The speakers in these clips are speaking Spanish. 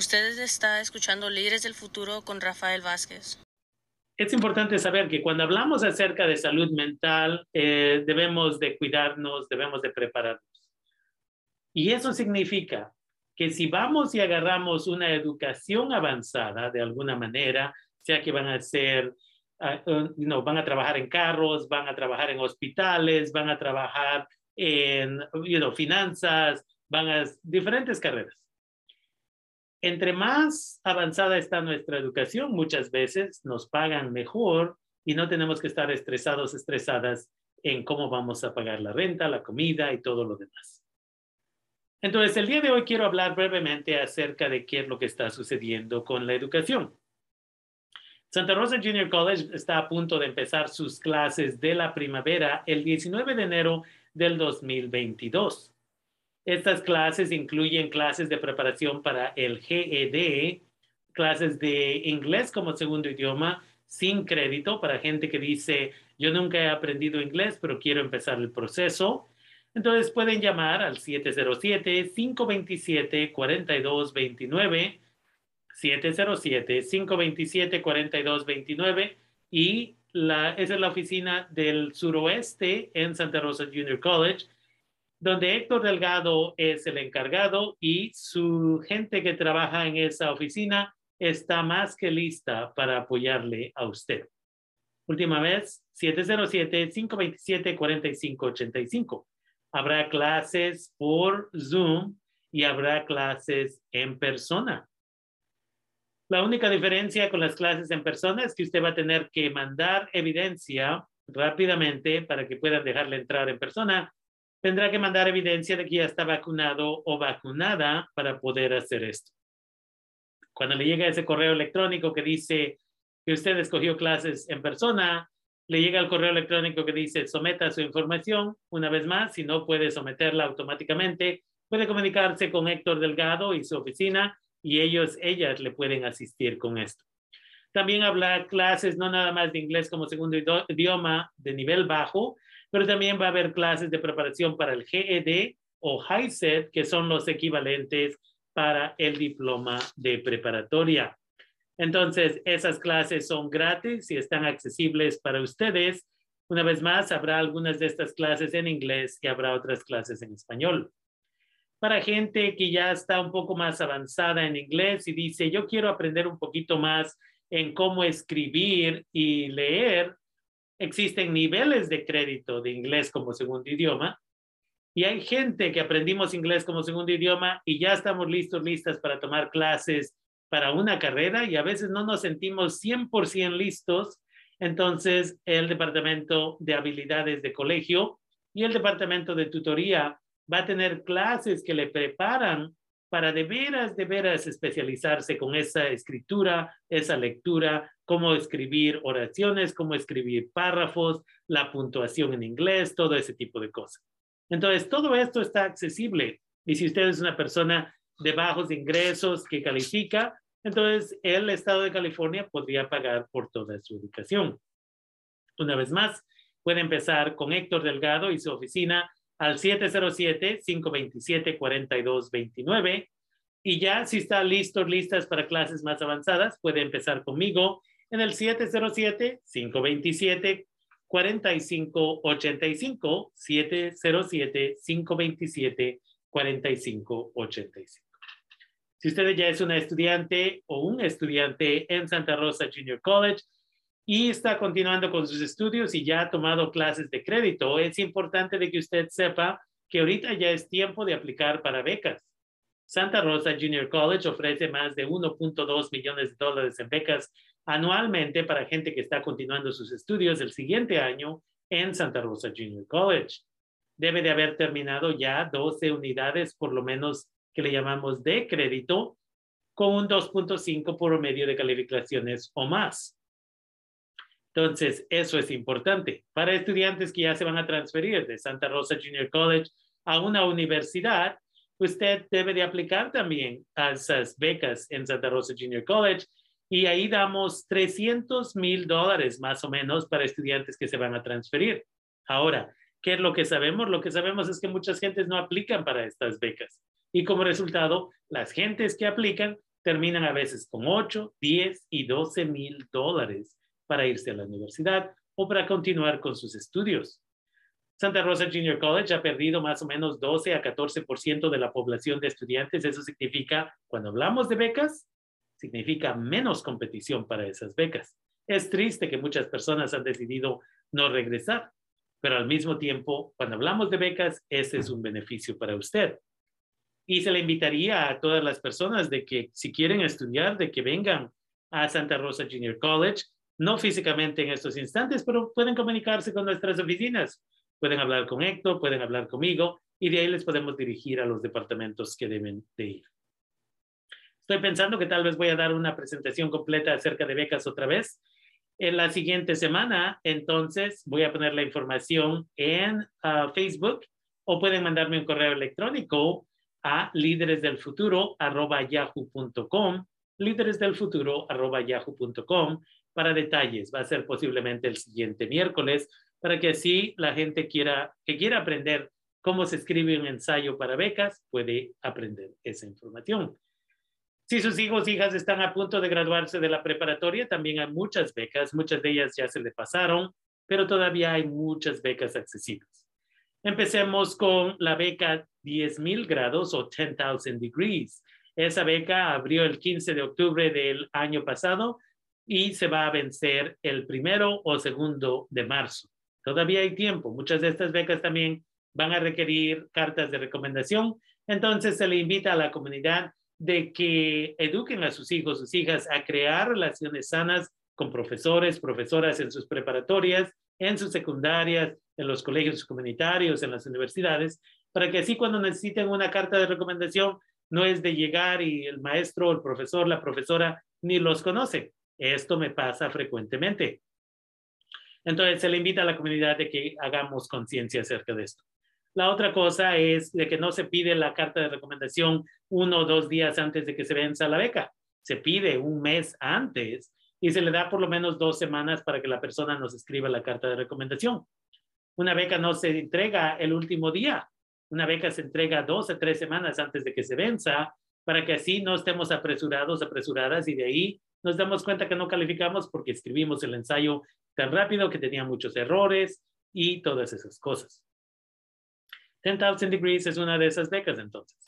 Usted está escuchando Líderes del Futuro con Rafael Vázquez. Es importante saber que cuando hablamos acerca de salud mental, eh, debemos de cuidarnos, debemos de prepararnos. Y eso significa que si vamos y agarramos una educación avanzada de alguna manera, sea que van a ser, uh, no, van a trabajar en carros, van a trabajar en hospitales, van a trabajar en you know, finanzas, van a diferentes carreras. Entre más avanzada está nuestra educación, muchas veces nos pagan mejor y no tenemos que estar estresados, estresadas en cómo vamos a pagar la renta, la comida y todo lo demás. Entonces, el día de hoy quiero hablar brevemente acerca de qué es lo que está sucediendo con la educación. Santa Rosa Junior College está a punto de empezar sus clases de la primavera el 19 de enero del 2022. Estas clases incluyen clases de preparación para el GED, clases de inglés como segundo idioma sin crédito para gente que dice, yo nunca he aprendido inglés, pero quiero empezar el proceso. Entonces pueden llamar al 707-527-4229, 707-527-4229 y la, esa es la oficina del suroeste en Santa Rosa Junior College donde Héctor Delgado es el encargado y su gente que trabaja en esa oficina está más que lista para apoyarle a usted. Última vez, 707-527-4585. Habrá clases por Zoom y habrá clases en persona. La única diferencia con las clases en persona es que usted va a tener que mandar evidencia rápidamente para que puedan dejarle entrar en persona tendrá que mandar evidencia de que ya está vacunado o vacunada para poder hacer esto. Cuando le llega ese correo electrónico que dice que usted escogió clases en persona, le llega el correo electrónico que dice someta su información. Una vez más, si no puede someterla automáticamente, puede comunicarse con Héctor Delgado y su oficina y ellos, ellas le pueden asistir con esto. También habla clases no nada más de inglés como segundo idioma de nivel bajo, pero también va a haber clases de preparación para el GED o HiSET, que son los equivalentes para el diploma de preparatoria. Entonces, esas clases son gratis y están accesibles para ustedes. Una vez más, habrá algunas de estas clases en inglés y habrá otras clases en español. Para gente que ya está un poco más avanzada en inglés y dice, yo quiero aprender un poquito más en cómo escribir y leer, existen niveles de crédito de inglés como segundo idioma y hay gente que aprendimos inglés como segundo idioma y ya estamos listos, listas para tomar clases para una carrera y a veces no nos sentimos 100% listos. Entonces, el departamento de habilidades de colegio y el departamento de tutoría va a tener clases que le preparan para de veras, de veras especializarse con esa escritura, esa lectura, cómo escribir oraciones, cómo escribir párrafos, la puntuación en inglés, todo ese tipo de cosas. Entonces, todo esto está accesible. Y si usted es una persona de bajos ingresos que califica, entonces el Estado de California podría pagar por toda su educación. Una vez más, puede empezar con Héctor Delgado y su oficina al 707-527-4229. Y ya si está listo, listas para clases más avanzadas, puede empezar conmigo en el 707-527-4585. 707-527-4585. Si usted ya es una estudiante o un estudiante en Santa Rosa Junior College, y está continuando con sus estudios y ya ha tomado clases de crédito, es importante de que usted sepa que ahorita ya es tiempo de aplicar para becas. Santa Rosa Junior College ofrece más de 1.2 millones de dólares en becas anualmente para gente que está continuando sus estudios el siguiente año en Santa Rosa Junior College. Debe de haber terminado ya 12 unidades, por lo menos que le llamamos de crédito, con un 2.5 por medio de calificaciones o más. Entonces, eso es importante. Para estudiantes que ya se van a transferir de Santa Rosa Junior College a una universidad, usted debe de aplicar también a esas becas en Santa Rosa Junior College y ahí damos 300 mil dólares más o menos para estudiantes que se van a transferir. Ahora, ¿qué es lo que sabemos? Lo que sabemos es que muchas gentes no aplican para estas becas y como resultado, las gentes que aplican terminan a veces con 8, 10 y 12 mil dólares para irse a la universidad o para continuar con sus estudios. Santa Rosa Junior College ha perdido más o menos 12 a 14% de la población de estudiantes. Eso significa, cuando hablamos de becas, significa menos competición para esas becas. Es triste que muchas personas han decidido no regresar, pero al mismo tiempo, cuando hablamos de becas, ese es un beneficio para usted. Y se le invitaría a todas las personas de que si quieren estudiar, de que vengan a Santa Rosa Junior College, no físicamente en estos instantes, pero pueden comunicarse con nuestras oficinas. Pueden hablar con Héctor, pueden hablar conmigo y de ahí les podemos dirigir a los departamentos que deben de ir. Estoy pensando que tal vez voy a dar una presentación completa acerca de becas otra vez en la siguiente semana. Entonces voy a poner la información en ah, Facebook o pueden mandarme un correo electrónico a líderesdelfuturo.yahoo.com líderesdelfuturo.yahoo.com para detalles. Va a ser posiblemente el siguiente miércoles para que así la gente quiera, que quiera aprender cómo se escribe un ensayo para becas puede aprender esa información. Si sus hijos hijas están a punto de graduarse de la preparatoria, también hay muchas becas, muchas de ellas ya se le pasaron, pero todavía hay muchas becas accesibles. Empecemos con la beca 10,000 grados o 10,000 degrees. Esa beca abrió el 15 de octubre del año pasado y se va a vencer el primero o segundo de marzo. Todavía hay tiempo. Muchas de estas becas también van a requerir cartas de recomendación. Entonces se le invita a la comunidad de que eduquen a sus hijos, sus hijas a crear relaciones sanas con profesores, profesoras en sus preparatorias, en sus secundarias, en los colegios comunitarios, en las universidades, para que así cuando necesiten una carta de recomendación, no es de llegar y el maestro, el profesor, la profesora ni los conoce. Esto me pasa frecuentemente. Entonces se le invita a la comunidad de que hagamos conciencia acerca de esto. La otra cosa es de que no se pide la carta de recomendación uno o dos días antes de que se venza la beca. Se pide un mes antes y se le da por lo menos dos semanas para que la persona nos escriba la carta de recomendación. Una beca no se entrega el último día. Una beca se entrega dos o tres semanas antes de que se venza para que así no estemos apresurados, apresuradas y de ahí nos damos cuenta que no calificamos porque escribimos el ensayo tan rápido que tenía muchos errores y todas esas cosas. 10,000 Degrees es una de esas becas entonces.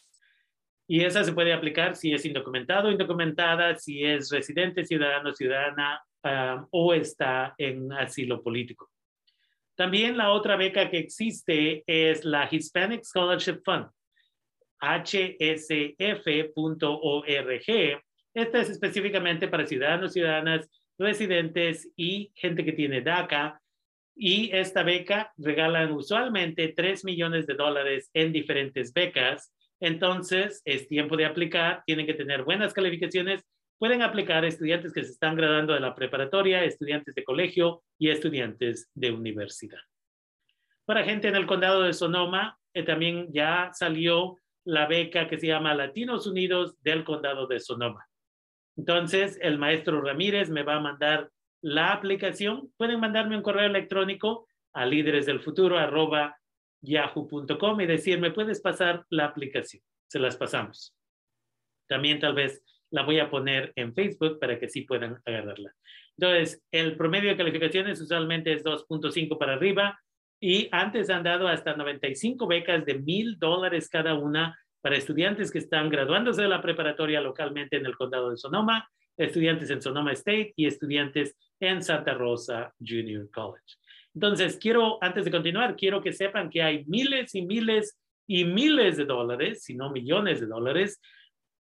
Y esa se puede aplicar si es indocumentado, indocumentada, si es residente, ciudadano, ciudadana um, o está en asilo político. También la otra beca que existe es la Hispanic Scholarship Fund, hsf.org. Esta es específicamente para ciudadanos, ciudadanas, residentes y gente que tiene DACA y esta beca regalan usualmente 3 millones de dólares en diferentes becas. Entonces, es tiempo de aplicar, tienen que tener buenas calificaciones. Pueden aplicar estudiantes que se están graduando de la preparatoria, estudiantes de colegio y estudiantes de universidad. Para gente en el condado de Sonoma, eh, también ya salió la beca que se llama Latinos Unidos del condado de Sonoma. Entonces, el maestro Ramírez me va a mandar la aplicación, pueden mandarme un correo electrónico a líderesdelfuturo.yahoo.com y decirme, puedes pasar la aplicación. Se las pasamos. También tal vez la voy a poner en Facebook para que sí puedan agarrarla. Entonces, el promedio de calificaciones usualmente es 2.5 para arriba y antes han dado hasta 95 becas de mil dólares cada una para estudiantes que están graduándose de la preparatoria localmente en el condado de Sonoma estudiantes en Sonoma State y estudiantes en Santa Rosa Junior College. Entonces, quiero, antes de continuar, quiero que sepan que hay miles y miles y miles de dólares, si no millones de dólares,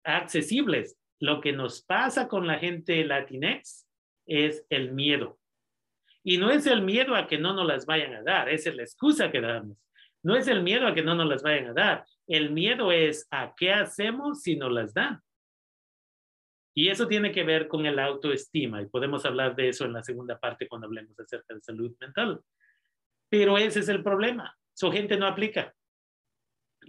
accesibles. Lo que nos pasa con la gente latinex es el miedo. Y no es el miedo a que no nos las vayan a dar, es la excusa que damos. No es el miedo a que no nos las vayan a dar. El miedo es a qué hacemos si nos las dan. Y eso tiene que ver con el autoestima y podemos hablar de eso en la segunda parte cuando hablemos acerca de salud mental. Pero ese es el problema. Su gente no aplica.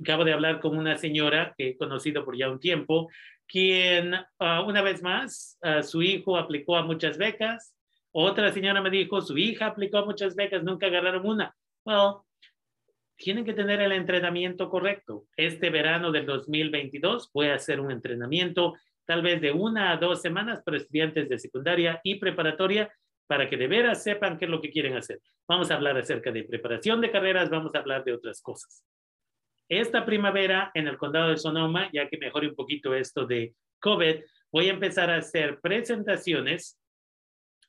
Acabo de hablar con una señora que he conocido por ya un tiempo, quien ah, una vez más, ah, su hijo aplicó a muchas becas. Otra señora me dijo, su hija aplicó a muchas becas, nunca agarraron una. Bueno, tienen que tener el entrenamiento correcto. Este verano del 2022 voy a hacer un entrenamiento tal vez de una a dos semanas para estudiantes de secundaria y preparatoria para que de veras sepan qué es lo que quieren hacer. Vamos a hablar acerca de preparación de carreras, vamos a hablar de otras cosas. Esta primavera en el condado de Sonoma, ya que mejore un poquito esto de COVID, voy a empezar a hacer presentaciones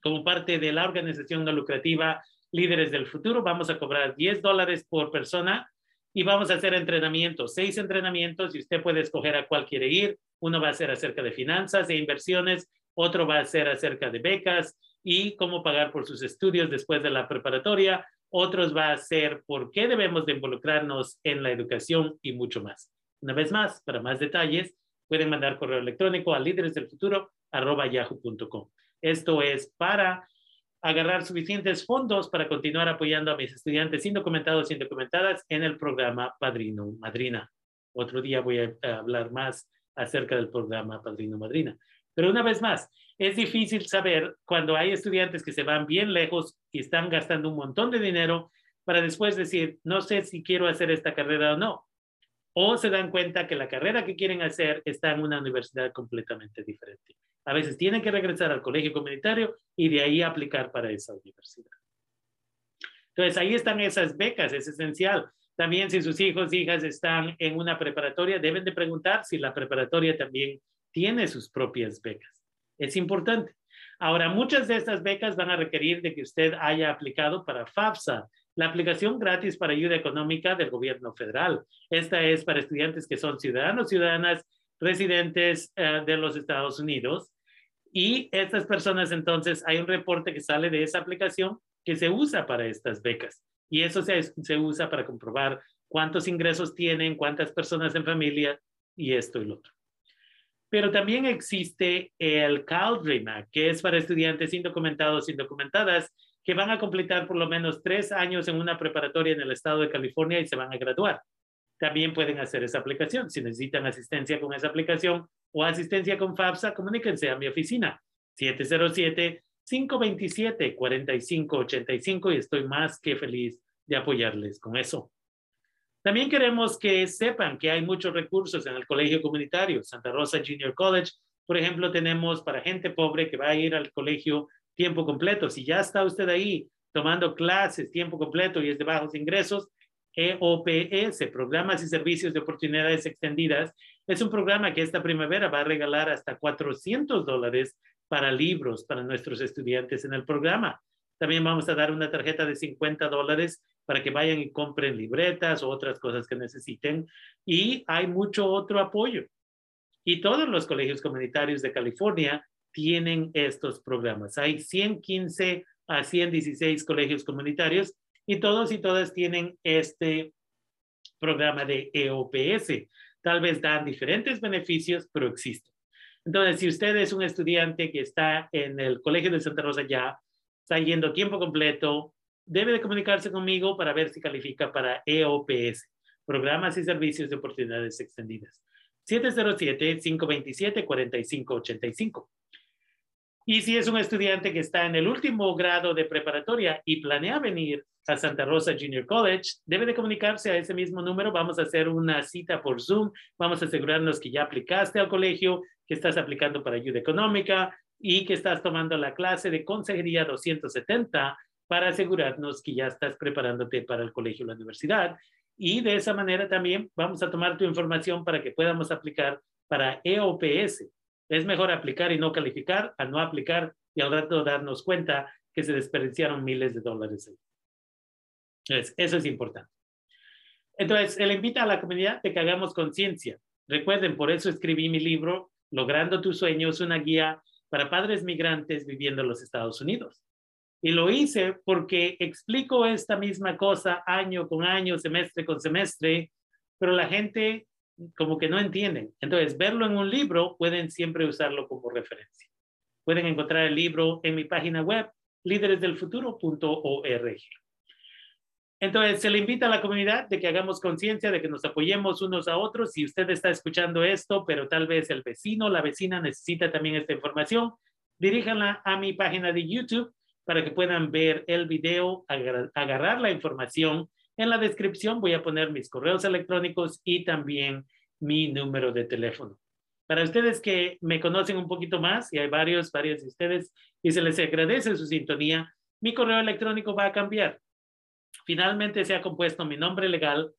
como parte de la organización no lucrativa Líderes del Futuro. Vamos a cobrar 10 dólares por persona y vamos a hacer entrenamientos, seis entrenamientos y usted puede escoger a cuál quiere ir. Uno va a ser acerca de finanzas e inversiones, otro va a ser acerca de becas y cómo pagar por sus estudios después de la preparatoria. Otros va a ser por qué debemos de involucrarnos en la educación y mucho más. Una vez más, para más detalles, pueden mandar correo electrónico a líderesdelfuturo.yahoo.com. Esto es para agarrar suficientes fondos para continuar apoyando a mis estudiantes indocumentados y indocumentadas en el programa Padrino Madrina. Otro día voy a hablar más acerca del programa Padrino Madrina. Pero una vez más, es difícil saber cuando hay estudiantes que se van bien lejos y están gastando un montón de dinero para después decir, no sé si quiero hacer esta carrera o no. O se dan cuenta que la carrera que quieren hacer está en una universidad completamente diferente. A veces tienen que regresar al colegio comunitario y de ahí aplicar para esa universidad. Entonces, ahí están esas becas, es esencial. También si sus hijos, hijas están en una preparatoria, deben de preguntar si la preparatoria también tiene sus propias becas. Es importante. Ahora, muchas de estas becas van a requerir de que usted haya aplicado para FAFSA, la aplicación gratis para ayuda económica del gobierno federal. Esta es para estudiantes que son ciudadanos, ciudadanas, residentes eh, de los Estados Unidos y estas personas entonces, hay un reporte que sale de esa aplicación que se usa para estas becas. Y eso se, se usa para comprobar cuántos ingresos tienen, cuántas personas en familia y esto y lo otro. Pero también existe el CalDREAM, que es para estudiantes indocumentados, indocumentadas, que van a completar por lo menos tres años en una preparatoria en el estado de California y se van a graduar. También pueden hacer esa aplicación. Si necesitan asistencia con esa aplicación, o asistencia con FAFSA, comuníquense a mi oficina 707-527-4585 y estoy más que feliz de apoyarles con eso. También queremos que sepan que hay muchos recursos en el colegio comunitario. Santa Rosa Junior College, por ejemplo, tenemos para gente pobre que va a ir al colegio tiempo completo. Si ya está usted ahí tomando clases tiempo completo y es de bajos ingresos, EOPS, Programas y Servicios de Oportunidades Extendidas, es un programa que esta primavera va a regalar hasta 400 dólares para libros para nuestros estudiantes en el programa. También vamos a dar una tarjeta de 50 dólares para que vayan y compren libretas o otras cosas que necesiten. Y hay mucho otro apoyo. Y todos los colegios comunitarios de California tienen estos programas. Hay 115 a 116 colegios comunitarios y todos y todas tienen este programa de EOPS. Tal vez dan diferentes beneficios, pero existen. Entonces, si usted es un estudiante que está en el Colegio de Santa Rosa ya, está yendo tiempo completo, debe de comunicarse conmigo para ver si califica para EOPS, Programas y Servicios de Oportunidades Extendidas. 707-527-4585. Y si es un estudiante que está en el último grado de preparatoria y planea venir a Santa Rosa Junior College, debe de comunicarse a ese mismo número. Vamos a hacer una cita por Zoom. Vamos a asegurarnos que ya aplicaste al colegio, que estás aplicando para ayuda económica y que estás tomando la clase de consejería 270 para asegurarnos que ya estás preparándote para el colegio o la universidad. Y de esa manera también vamos a tomar tu información para que podamos aplicar para EOPS, es mejor aplicar y no calificar a no aplicar y al rato darnos cuenta que se desperdiciaron miles de dólares. Entonces, eso es importante. Entonces, él invita a la comunidad de que hagamos conciencia. Recuerden, por eso escribí mi libro, Logrando tus sueños, una guía para padres migrantes viviendo en los Estados Unidos. Y lo hice porque explico esta misma cosa año con año, semestre con semestre, pero la gente como que no entienden. Entonces, verlo en un libro, pueden siempre usarlo como referencia. Pueden encontrar el libro en mi página web, líderesdelfuturo.org. Entonces, se le invita a la comunidad de que hagamos conciencia, de que nos apoyemos unos a otros. Si usted está escuchando esto, pero tal vez el vecino, la vecina necesita también esta información, diríjanla a mi página de YouTube para que puedan ver el video, agarrar la información en la descripción voy a poner mis correos electrónicos y también mi número de teléfono. Para ustedes que me conocen un poquito más, y hay varios, varios de ustedes, y se les agradece su sintonía, mi correo electrónico va a cambiar. Finalmente se ha compuesto mi nombre legal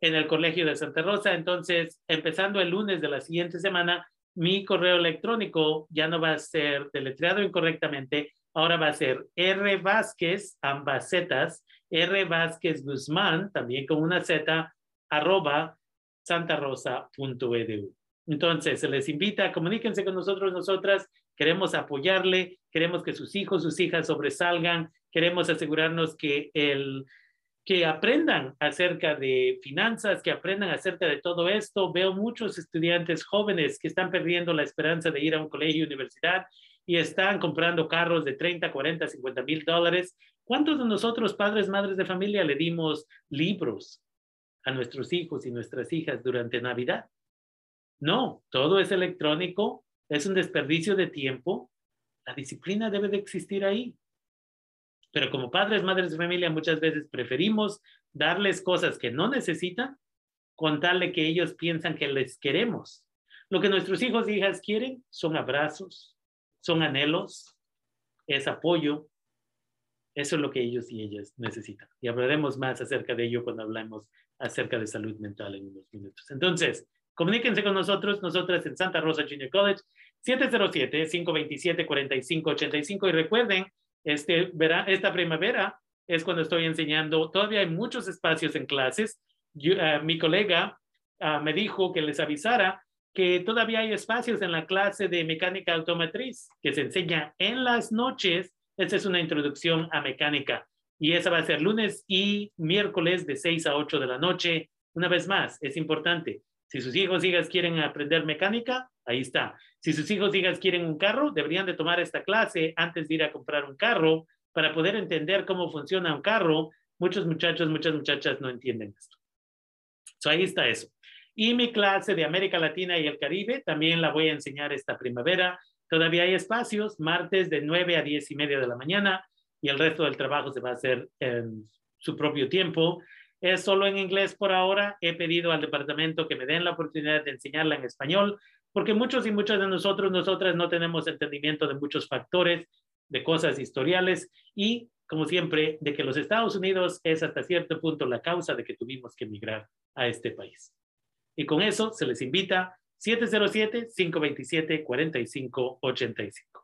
en el Colegio de Santa Rosa, entonces, empezando el lunes de la siguiente semana, mi correo electrónico ya no va a ser deletreado incorrectamente, ahora va a ser R Vázquez, ambas zetas, R Vázquez Guzmán, también con una Z, arroba santarosa.edu. Entonces, se les invita, comuníquense con nosotros, nosotras, queremos apoyarle, queremos que sus hijos, sus hijas sobresalgan, queremos asegurarnos que el que aprendan acerca de finanzas, que aprendan acerca de todo esto. Veo muchos estudiantes jóvenes que están perdiendo la esperanza de ir a un colegio, universidad y están comprando carros de 30, 40, 50 mil dólares. ¿Cuántos de nosotros, padres, madres de familia, le dimos libros a nuestros hijos y nuestras hijas durante Navidad? No, todo es electrónico, es un desperdicio de tiempo. La disciplina debe de existir ahí. Pero como padres, madres de familia, muchas veces preferimos darles cosas que no necesitan, contarle que ellos piensan que les queremos. Lo que nuestros hijos e hijas quieren son abrazos, son anhelos, es apoyo. Eso es lo que ellos y ellas necesitan. Y hablaremos más acerca de ello cuando hablemos acerca de salud mental en unos minutos. Entonces, Comuníquense con nosotros, nosotras en Santa Rosa Junior College, 707-527-4585. Y recuerden, este, verá, esta primavera es cuando estoy enseñando, todavía hay muchos espacios en clases. Eh, mi colega uh, me dijo que les avisara que todavía hay espacios en la clase de mecánica automotriz que se enseña en las noches. Esta es una introducción a mecánica y esa va a ser lunes y miércoles de 6 a 8 de la noche. Una vez más, es importante, si sus hijos hijas quieren aprender mecánica, ahí está. Si sus hijos hijas quieren un carro, deberían de tomar esta clase antes de ir a comprar un carro para poder entender cómo funciona un carro. Muchos muchachos, muchas muchachas no entienden esto. Ahí está eso. Y mi clase de América Latina y el Caribe también la voy a enseñar esta primavera. Todavía hay espacios, martes de 9 a 10 y media de la mañana y el resto del trabajo se va a hacer en su propio tiempo. Es solo en inglés por ahora. He pedido al departamento que me den la oportunidad de enseñarla en español, porque muchos y muchas de nosotros, nosotras no tenemos entendimiento de muchos factores, de cosas historiales y, como siempre, de que los Estados Unidos es hasta cierto punto la causa de que tuvimos que emigrar a este país. Y con eso se les invita 707-527-4585.